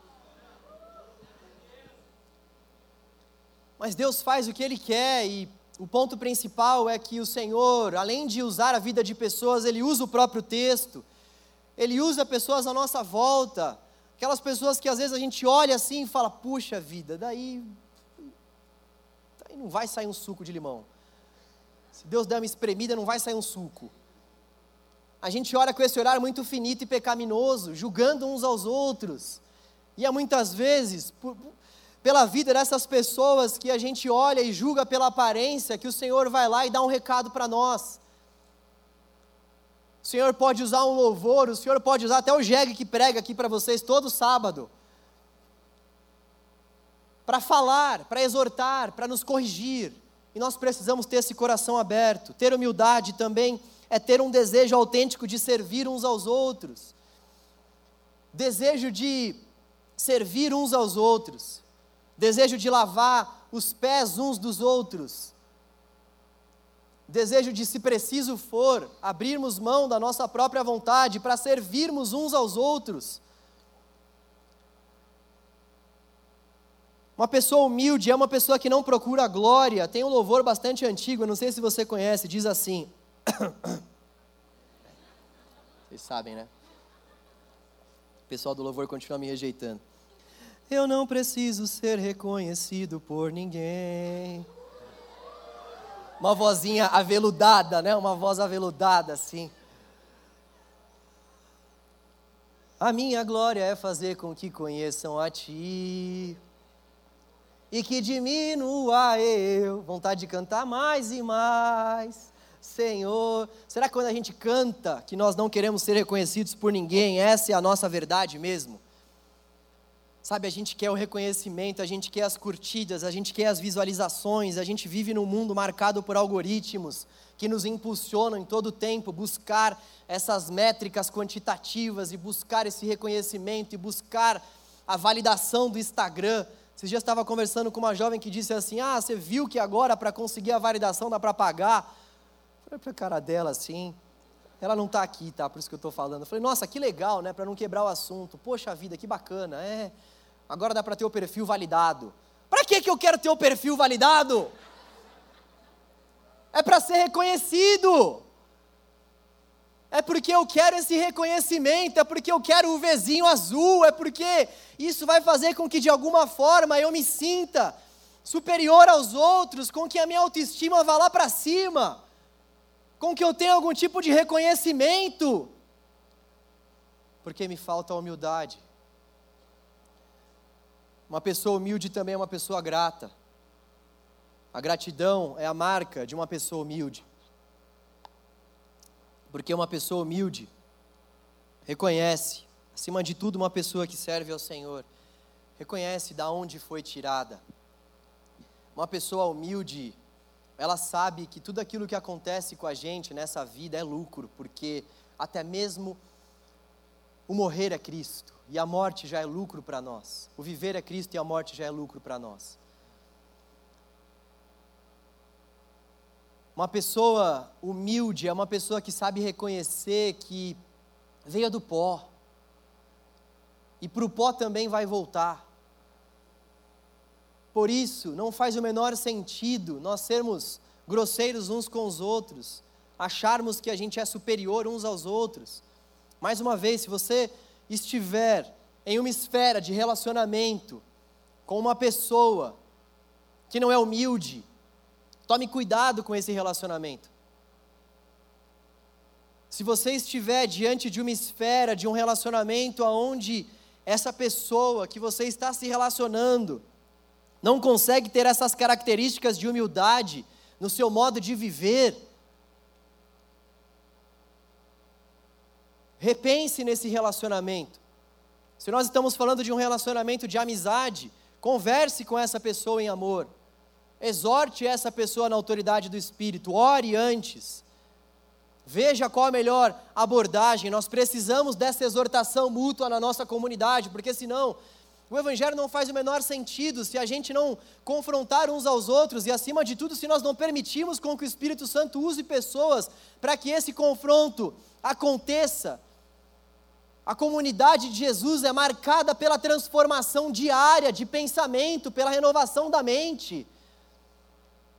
Mas Deus faz o que Ele quer e o ponto principal é que o Senhor, além de usar a vida de pessoas, Ele usa o próprio texto, Ele usa pessoas à nossa volta, aquelas pessoas que às vezes a gente olha assim e fala: puxa vida, daí, daí não vai sair um suco de limão. Se Deus der uma espremida, não vai sair um suco. A gente ora com esse olhar muito finito e pecaminoso, julgando uns aos outros. E há muitas vezes, por, pela vida dessas pessoas que a gente olha e julga pela aparência, que o Senhor vai lá e dá um recado para nós. O Senhor pode usar um louvor, o Senhor pode usar até o jegue que prega aqui para vocês todo sábado. Para falar, para exortar, para nos corrigir. E nós precisamos ter esse coração aberto. Ter humildade também é ter um desejo autêntico de servir uns aos outros. Desejo de servir uns aos outros. Desejo de lavar os pés uns dos outros. Desejo de, se preciso for, abrirmos mão da nossa própria vontade para servirmos uns aos outros. Uma pessoa humilde é uma pessoa que não procura glória. Tem um louvor bastante antigo, não sei se você conhece, diz assim. Vocês sabem, né? O pessoal do louvor continua me rejeitando. Eu não preciso ser reconhecido por ninguém. Uma vozinha aveludada, né? Uma voz aveludada assim. A minha glória é fazer com que conheçam a ti e que diminua eu. Vontade de cantar mais e mais. Senhor, será que quando a gente canta que nós não queremos ser reconhecidos por ninguém, essa é a nossa verdade mesmo? Sabe, a gente quer o reconhecimento, a gente quer as curtidas, a gente quer as visualizações, a gente vive num mundo marcado por algoritmos que nos impulsionam em todo o tempo buscar essas métricas quantitativas e buscar esse reconhecimento e buscar a validação do Instagram. Esses dias estava conversando com uma jovem que disse assim: Ah, você viu que agora para conseguir a validação dá para pagar? Falei para a cara dela assim. Ela não está aqui, tá? Por isso que eu estou falando. falei, nossa, que legal, né? Para não quebrar o assunto. Poxa vida, que bacana. É, agora dá para ter o perfil validado. Para que, que eu quero ter o perfil validado? É para ser reconhecido. É porque eu quero esse reconhecimento, é porque eu quero o vizinho azul, é porque isso vai fazer com que de alguma forma eu me sinta superior aos outros, com que a minha autoestima vá lá para cima com que eu tenha algum tipo de reconhecimento, porque me falta a humildade. Uma pessoa humilde também é uma pessoa grata. A gratidão é a marca de uma pessoa humilde. Porque uma pessoa humilde reconhece, acima de tudo, uma pessoa que serve ao Senhor, reconhece da onde foi tirada. Uma pessoa humilde ela sabe que tudo aquilo que acontece com a gente nessa vida é lucro, porque até mesmo o morrer é Cristo e a morte já é lucro para nós. O viver é Cristo e a morte já é lucro para nós. Uma pessoa humilde é uma pessoa que sabe reconhecer que veio do pó. E para o pó também vai voltar. Por isso, não faz o menor sentido nós sermos grosseiros uns com os outros, acharmos que a gente é superior uns aos outros. Mais uma vez, se você estiver em uma esfera de relacionamento com uma pessoa que não é humilde, tome cuidado com esse relacionamento. Se você estiver diante de uma esfera, de um relacionamento onde essa pessoa que você está se relacionando, não consegue ter essas características de humildade no seu modo de viver, repense nesse relacionamento. Se nós estamos falando de um relacionamento de amizade, converse com essa pessoa em amor. Exorte essa pessoa na autoridade do Espírito, ore antes. Veja qual a melhor abordagem. Nós precisamos dessa exortação mútua na nossa comunidade, porque senão o Evangelho não faz o menor sentido se a gente não confrontar uns aos outros e, acima de tudo, se nós não permitirmos com que o Espírito Santo use pessoas para que esse confronto aconteça. A comunidade de Jesus é marcada pela transformação diária de pensamento, pela renovação da mente.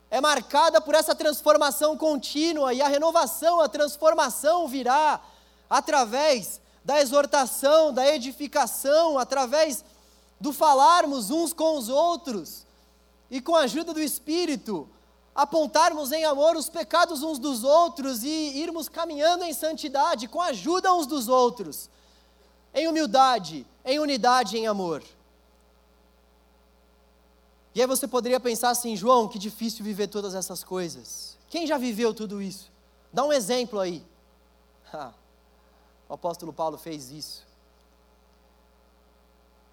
É marcada por essa transformação contínua e a renovação, a transformação virá através da exortação, da edificação, através do falarmos uns com os outros e com a ajuda do Espírito, apontarmos em amor os pecados uns dos outros e irmos caminhando em santidade com a ajuda uns dos outros, em humildade, em unidade, em amor. E aí você poderia pensar assim, João, que difícil viver todas essas coisas. Quem já viveu tudo isso? Dá um exemplo aí. o apóstolo Paulo fez isso.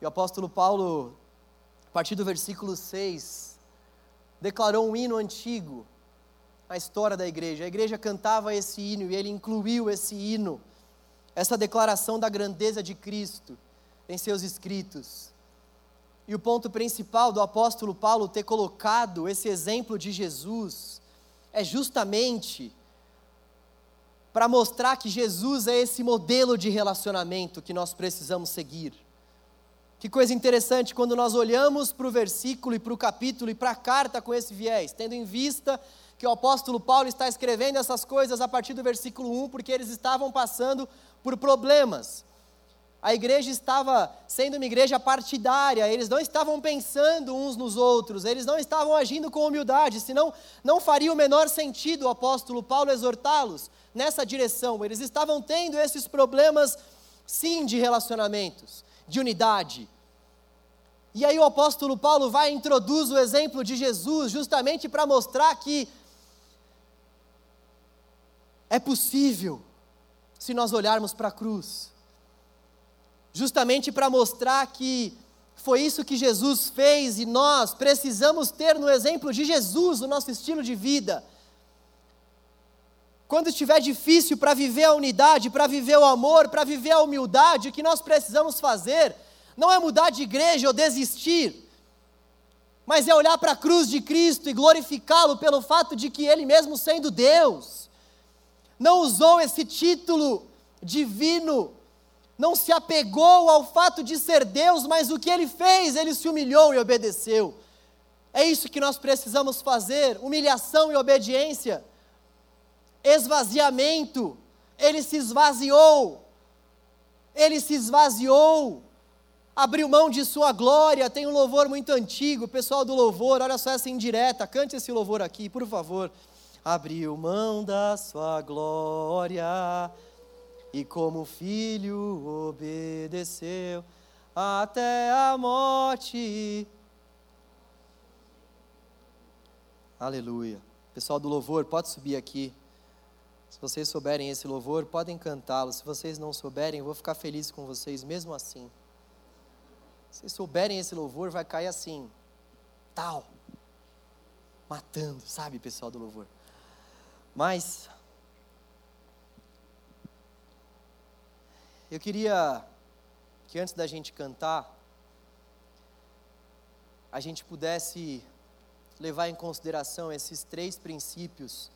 E o apóstolo Paulo, a partir do versículo 6, declarou um hino antigo na história da igreja. A igreja cantava esse hino e ele incluiu esse hino, essa declaração da grandeza de Cristo em seus escritos. E o ponto principal do apóstolo Paulo ter colocado esse exemplo de Jesus é justamente para mostrar que Jesus é esse modelo de relacionamento que nós precisamos seguir. Que coisa interessante quando nós olhamos para o versículo e para o capítulo e para a carta com esse viés, tendo em vista que o apóstolo Paulo está escrevendo essas coisas a partir do versículo 1, porque eles estavam passando por problemas. A igreja estava sendo uma igreja partidária, eles não estavam pensando uns nos outros, eles não estavam agindo com humildade, senão não faria o menor sentido o apóstolo Paulo exortá-los nessa direção. Eles estavam tendo esses problemas, sim, de relacionamentos de unidade. E aí o apóstolo Paulo vai e introduz o exemplo de Jesus justamente para mostrar que é possível se nós olharmos para a cruz. Justamente para mostrar que Foi isso que Jesus fez e nós precisamos ter no exemplo de Jesus o nosso estilo de vida. Quando estiver difícil para viver a unidade, para viver o amor, para viver a humildade, o que nós precisamos fazer não é mudar de igreja ou desistir, mas é olhar para a cruz de Cristo e glorificá-lo pelo fato de que Ele, mesmo sendo Deus, não usou esse título divino, não se apegou ao fato de ser Deus, mas o que Ele fez, Ele se humilhou e obedeceu. É isso que nós precisamos fazer: humilhação e obediência, esvaziamento. Ele se esvaziou, ele se esvaziou abriu mão de sua glória. Tem um louvor muito antigo, pessoal do louvor, olha só essa indireta, cante esse louvor aqui, por favor. Abriu mão da sua glória e como filho obedeceu até a morte. Aleluia. Pessoal do louvor, pode subir aqui. Se vocês souberem esse louvor, podem cantá-lo. Se vocês não souberem, eu vou ficar feliz com vocês mesmo assim. Se souberem esse louvor, vai cair assim, tal, matando, sabe, pessoal do louvor. Mas eu queria que antes da gente cantar, a gente pudesse levar em consideração esses três princípios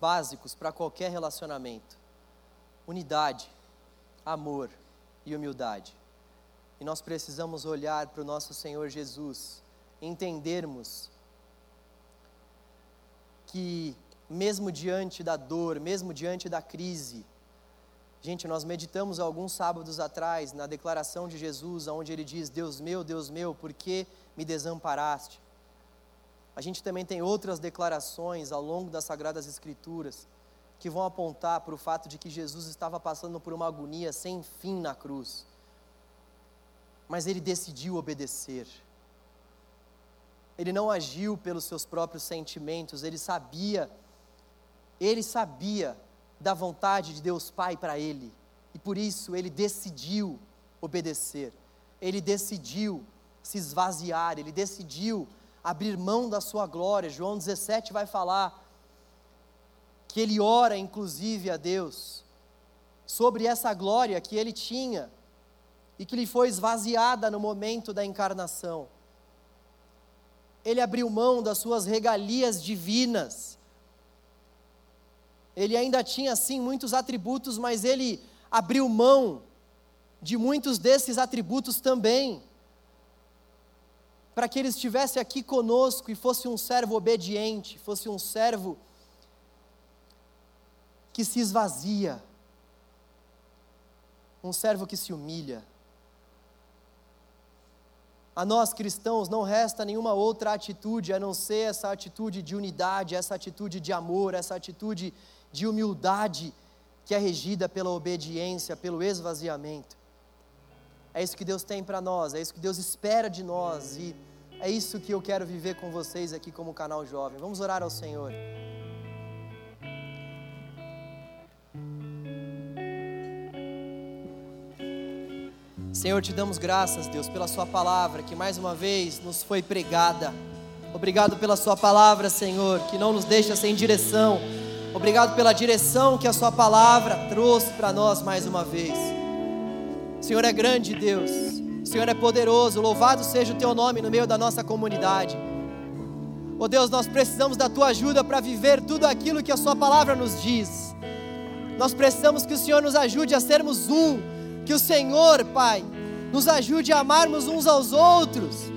básicos para qualquer relacionamento: unidade, amor e humildade. E nós precisamos olhar para o nosso Senhor Jesus, entendermos que, mesmo diante da dor, mesmo diante da crise, gente, nós meditamos alguns sábados atrás na declaração de Jesus, onde ele diz: Deus meu, Deus meu, por que me desamparaste? A gente também tem outras declarações ao longo das Sagradas Escrituras que vão apontar para o fato de que Jesus estava passando por uma agonia sem fim na cruz mas ele decidiu obedecer. Ele não agiu pelos seus próprios sentimentos, ele sabia, ele sabia da vontade de Deus Pai para ele, e por isso ele decidiu obedecer, ele decidiu se esvaziar, ele decidiu abrir mão da sua glória. João 17 vai falar que ele ora, inclusive, a Deus sobre essa glória que ele tinha e que lhe foi esvaziada no momento da encarnação. Ele abriu mão das suas regalias divinas. Ele ainda tinha, sim, muitos atributos, mas ele abriu mão de muitos desses atributos também, para que ele estivesse aqui conosco e fosse um servo obediente, fosse um servo que se esvazia, um servo que se humilha. A nós cristãos não resta nenhuma outra atitude a não ser essa atitude de unidade, essa atitude de amor, essa atitude de humildade que é regida pela obediência, pelo esvaziamento. É isso que Deus tem para nós, é isso que Deus espera de nós e é isso que eu quero viver com vocês aqui como canal jovem. Vamos orar ao Senhor. Senhor, te damos graças, Deus, pela Sua palavra que mais uma vez nos foi pregada. Obrigado pela Sua palavra, Senhor, que não nos deixa sem direção. Obrigado pela direção que a Sua palavra trouxe para nós mais uma vez. O Senhor é grande, Deus. O Senhor é poderoso. Louvado seja o Teu nome no meio da nossa comunidade. Oh Deus, nós precisamos da Tua ajuda para viver tudo aquilo que a Sua palavra nos diz. Nós precisamos que o Senhor nos ajude a sermos um que o Senhor, Pai, nos ajude a amarmos uns aos outros.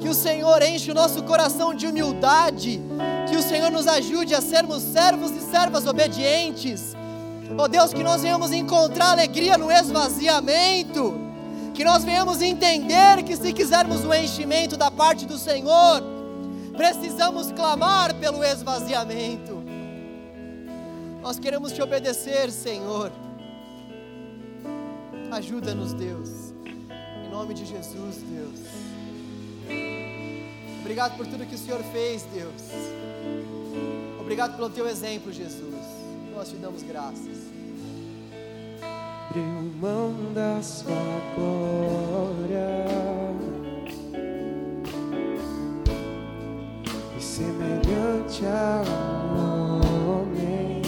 Que o Senhor enche o nosso coração de humildade. Que o Senhor nos ajude a sermos servos e servas obedientes. Oh Deus, que nós venhamos encontrar alegria no esvaziamento. Que nós venhamos entender que se quisermos o enchimento da parte do Senhor, precisamos clamar pelo esvaziamento. Nós queremos te obedecer, Senhor. Ajuda-nos, Deus. Em nome de Jesus, Deus. Obrigado por tudo que o Senhor fez, Deus. Obrigado pelo teu exemplo, Jesus. Nós te damos graças. Abriu mão da sua glória e semelhante a um homem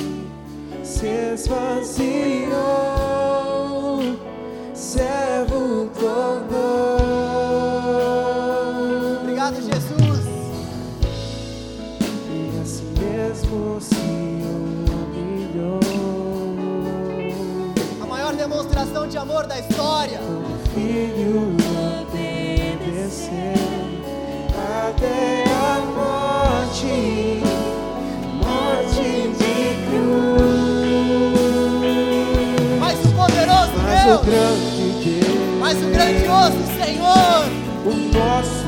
se esvaziou, servo tornou. De amor da história. Como filho obedeceu até a morte, morte de cruz. Mas o poderoso Mas o Deus. grande Deus, Mas o grandioso Senhor. o nosso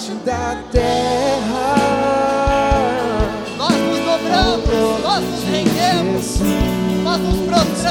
debaixo da terra. Nós nos dobramos, nós nos rendemos, nós nos prostramos.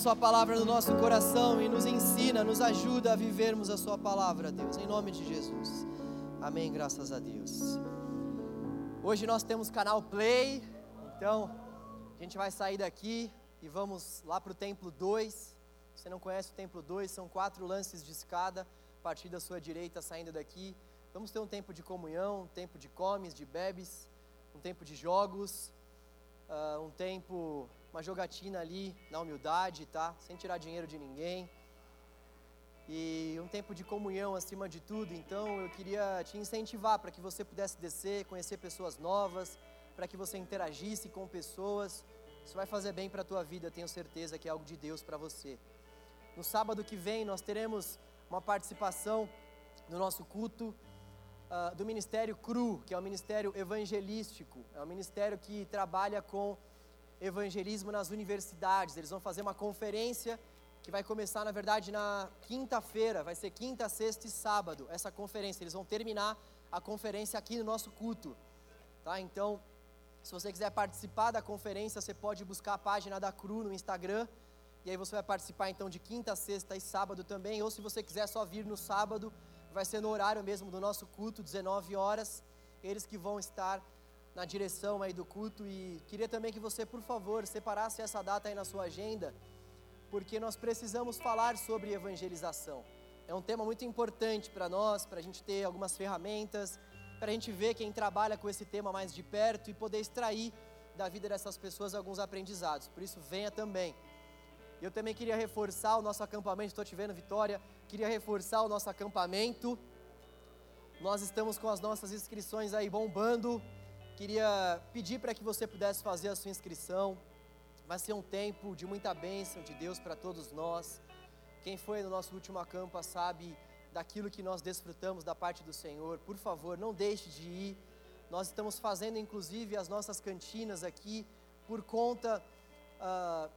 Sua palavra no nosso coração e nos ensina, nos ajuda a vivermos a Sua palavra, Deus, em nome de Jesus. Amém, graças a Deus. Hoje nós temos canal Play, então a gente vai sair daqui e vamos lá para o Templo 2. Se você não conhece o Templo 2, são quatro lances de escada, a partir da sua direita saindo daqui. Vamos ter um tempo de comunhão, um tempo de comes, de bebes, um tempo de jogos, ah, um tempo, uma jogatina ali na humildade, tá? Sem tirar dinheiro de ninguém. E um tempo de comunhão acima de tudo. Então eu queria te incentivar para que você pudesse descer, conhecer pessoas novas, para que você interagisse com pessoas. Isso vai fazer bem para a tua vida, tenho certeza que é algo de Deus para você. No sábado que vem nós teremos uma participação no nosso culto uh, do Ministério CRU, que é o Ministério Evangelístico. É um ministério que trabalha com evangelismo nas universidades. Eles vão fazer uma conferência que vai começar, na verdade, na quinta-feira. Vai ser quinta, sexta e sábado essa conferência. Eles vão terminar a conferência aqui no nosso culto. Tá? Então, se você quiser participar da conferência, você pode buscar a página da CRU no Instagram. E aí você vai participar então de quinta, sexta e sábado também. Ou se você quiser só vir no sábado, vai ser no horário mesmo do nosso culto, 19 horas. Eles que vão estar na direção aí do culto e queria também que você, por favor, separasse essa data aí na sua agenda, porque nós precisamos falar sobre evangelização. É um tema muito importante para nós, para a gente ter algumas ferramentas, para a gente ver quem trabalha com esse tema mais de perto e poder extrair da vida dessas pessoas alguns aprendizados. Por isso, venha também. Eu também queria reforçar o nosso acampamento, estou te vendo, Vitória. Queria reforçar o nosso acampamento. Nós estamos com as nossas inscrições aí bombando. Queria pedir para que você pudesse fazer a sua inscrição. Vai ser um tempo de muita bênção de Deus para todos nós. Quem foi no nosso último acampa sabe daquilo que nós desfrutamos da parte do Senhor. Por favor, não deixe de ir. Nós estamos fazendo inclusive as nossas cantinas aqui por conta uh,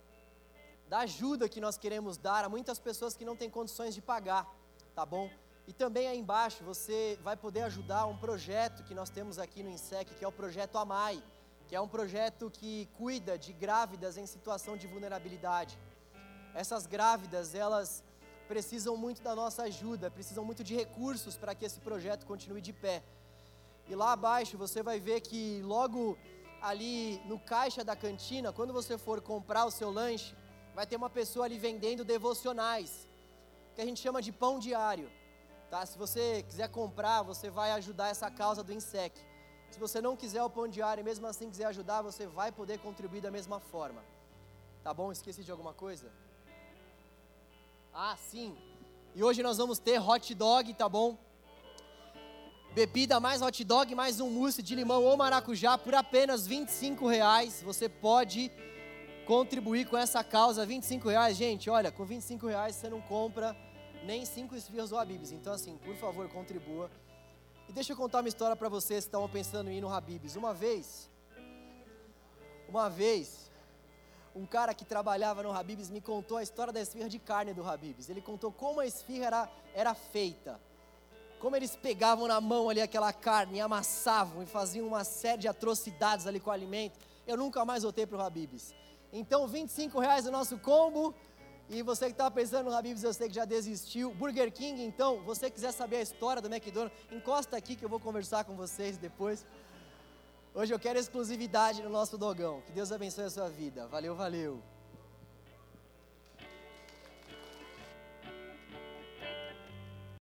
da ajuda que nós queremos dar a muitas pessoas que não têm condições de pagar, tá bom? E também aí embaixo você vai poder ajudar um projeto que nós temos aqui no INSEC, que é o projeto AMAI, que é um projeto que cuida de grávidas em situação de vulnerabilidade. Essas grávidas, elas precisam muito da nossa ajuda, precisam muito de recursos para que esse projeto continue de pé. E lá abaixo você vai ver que logo ali no caixa da cantina, quando você for comprar o seu lanche, vai ter uma pessoa ali vendendo devocionais, que a gente chama de pão diário. Tá? Se você quiser comprar, você vai ajudar essa causa do INSEC. Se você não quiser o pão diário e mesmo assim quiser ajudar, você vai poder contribuir da mesma forma. Tá bom? Esqueci de alguma coisa? Ah, sim. E hoje nós vamos ter hot dog, tá bom? Bebida mais hot dog, mais um mousse de limão ou maracujá por apenas 25 reais. Você pode contribuir com essa causa. 25 reais, gente, olha, com 25 reais você não compra nem cinco esfirras do Habibs. Então, assim, por favor, contribua. E deixa eu contar uma história para vocês que estavam pensando em ir no Habibs. Uma vez, uma vez, um cara que trabalhava no Habibs me contou a história da esfirra de carne do Habibs. Ele contou como a esfirra era, era feita. Como eles pegavam na mão ali aquela carne, e amassavam e faziam uma série de atrocidades ali com o alimento. Eu nunca mais voltei para o Habibs. Então, 25 reais o nosso combo. E você que estava pensando no Habib's, eu sei que já desistiu. Burger King, então, você quiser saber a história do McDonald's, encosta aqui que eu vou conversar com vocês depois. Hoje eu quero exclusividade no nosso dogão. Que Deus abençoe a sua vida. Valeu, valeu.